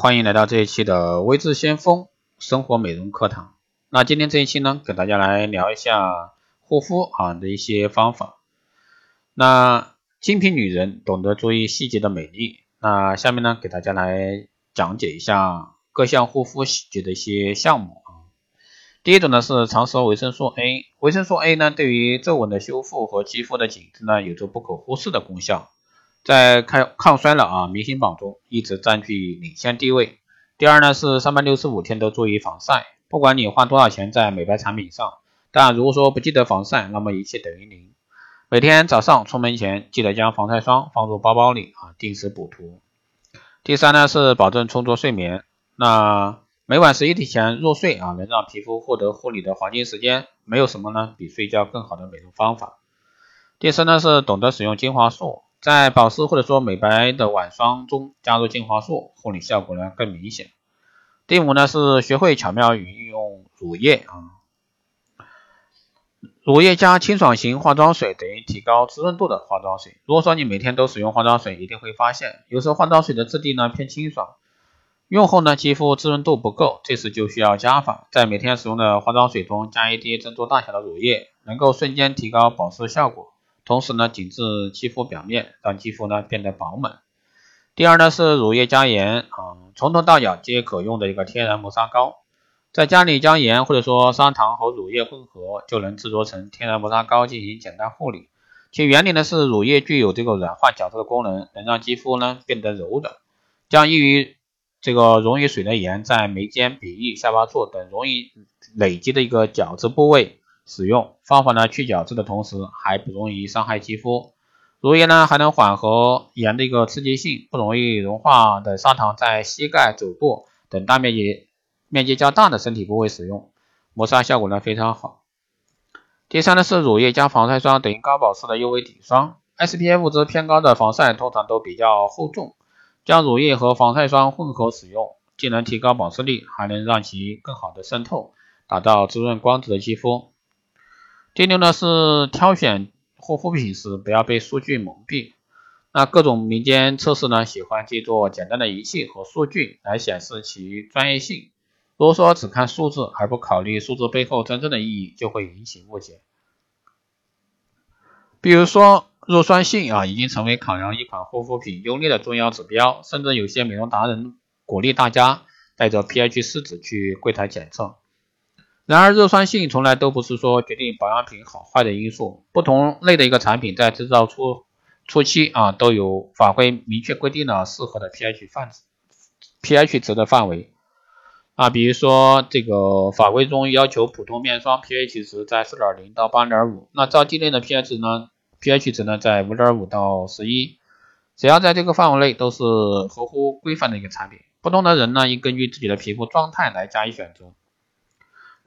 欢迎来到这一期的微智先锋生活美容课堂。那今天这一期呢，给大家来聊一下护肤啊的一些方法。那精品女人懂得注意细节的美丽。那下面呢，给大家来讲解一下各项护肤细节的一些项目啊。第一种呢是常识维生素 A，维生素 A 呢对于皱纹的修复和肌肤的紧致呢有着不可忽视的功效。在抗抗衰老啊明星榜中一直占据领先地位。第二呢是三百六十五天都注意防晒，不管你花多少钱在美白产品上，但如果说不记得防晒，那么一切等于零。每天早上出门前记得将防晒霜放入包包里啊，定时补涂。第三呢是保证充足睡眠，那每晚十一点前入睡啊，能让皮肤获得护理的黄金时间，没有什么呢比睡觉更好的美容方法。第四呢是懂得使用精华素。在保湿或者说美白的晚霜中加入精华素，护理效果呢更明显。第五呢是学会巧妙运用乳液啊，乳液加清爽型化妆水等于提高滋润度的化妆水。如果说你每天都使用化妆水，一定会发现有时候化妆水的质地呢偏清爽，用后呢肌肤滋润度不够，这时就需要加法，在每天使用的化妆水中加一滴珍珠大小的乳液，能够瞬间提高保湿效果。同时呢，紧致肌肤表面，让肌肤呢变得饱满。第二呢是乳液加盐啊，从头到脚皆可用的一个天然磨砂膏。在家里将盐或者说砂糖和乳液混合，就能制作成天然磨砂膏进行简单护理。其原理呢是乳液具有这个软化角质的功能，能让肌肤呢变得柔软。将易于这个溶于水的盐，在眉间、鼻翼、下巴处等容易累积的一个角质部位。使用方法呢，去角质的同时还不容易伤害肌肤。乳液呢还能缓和盐的一个刺激性，不容易融化的砂糖在膝盖、肘部等大面积面积较大的身体部位使用，磨砂效果呢非常好。第三呢是乳液加防晒霜等于高保湿的 UV 底霜，SPF 值偏高的防晒通常都比较厚重，将乳液和防晒霜混合使用，既能提高保湿力，还能让其更好的渗透，达到滋润光泽的肌肤。第六呢是挑选护肤品时不要被数据蒙蔽。那各种民间测试呢，喜欢借助简单的仪器和数据来显示其专业性。如果说只看数字而不考虑数字背后真正的意义，就会引起误解。比如说弱酸性啊，已经成为考量一款护肤品优劣的重要指标，甚至有些美容达人鼓励大家带着 pH 试纸去柜台检测。然而，弱酸性从来都不是说决定保养品好坏的因素。不同类的一个产品在制造初初期啊，都有法规明确规定了适合的 pH 范 pH 值的范围啊。比如说，这个法规中要求普通面霜 pH 值在4.0到8.5，那皂基类的 pH 值呢？pH 值呢在5.5到11。只要在这个范围内，都是合乎规范的一个产品。不同的人呢，应根据自己的皮肤状态来加以选择。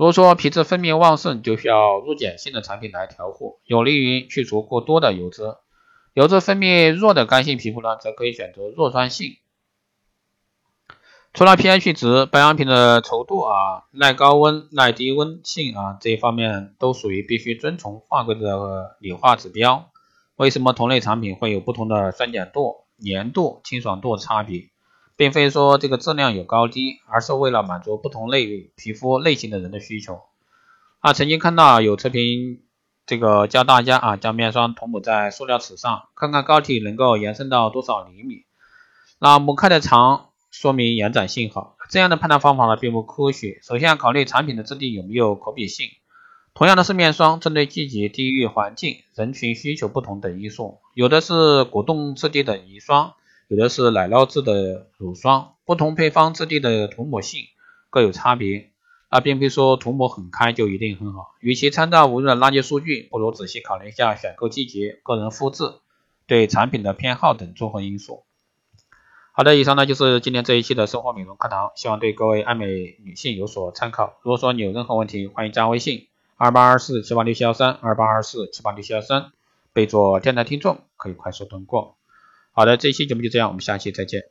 如果说皮质分泌旺盛，就需要弱碱性的产品来调护，有利于去除过多的油脂；油脂分泌弱的干性皮肤呢，则可以选择弱酸性。除了 pH 值，保养品的稠度啊、耐高温、耐低温性啊这一方面都属于必须遵从法规的理化指标。为什么同类产品会有不同的酸碱度、粘度、清爽度差别？并非说这个质量有高低，而是为了满足不同类皮肤类型的人的需求。啊，曾经看到有测评，这个教大家啊，将面霜涂抹在塑料尺上，看看膏体能够延伸到多少厘米。那抹开的长，说明延展性好。这样的判断方法呢，并不科学。首先要考虑产品的质地有没有可比性。同样的是面霜，针对季节、地域、环境、人群需求不同等因素，有的是果冻质地的泥霜。有的是奶酪质的乳霜，不同配方质地的涂抹性各有差别，那并非说涂抹很开就一定很好。与其参照无用的垃圾数据，不如仔细考虑一下选购季节、个人肤质、对产品的偏好等综合因素。好的，以上呢就是今天这一期的生活美容课堂，希望对各位爱美女性有所参考。如果说你有任何问题，欢迎加微信二八二四七八六七幺三二八二四七八六七幺三，备注电台听众，可以快速通过。好的，这期节目就这样，我们下期再见。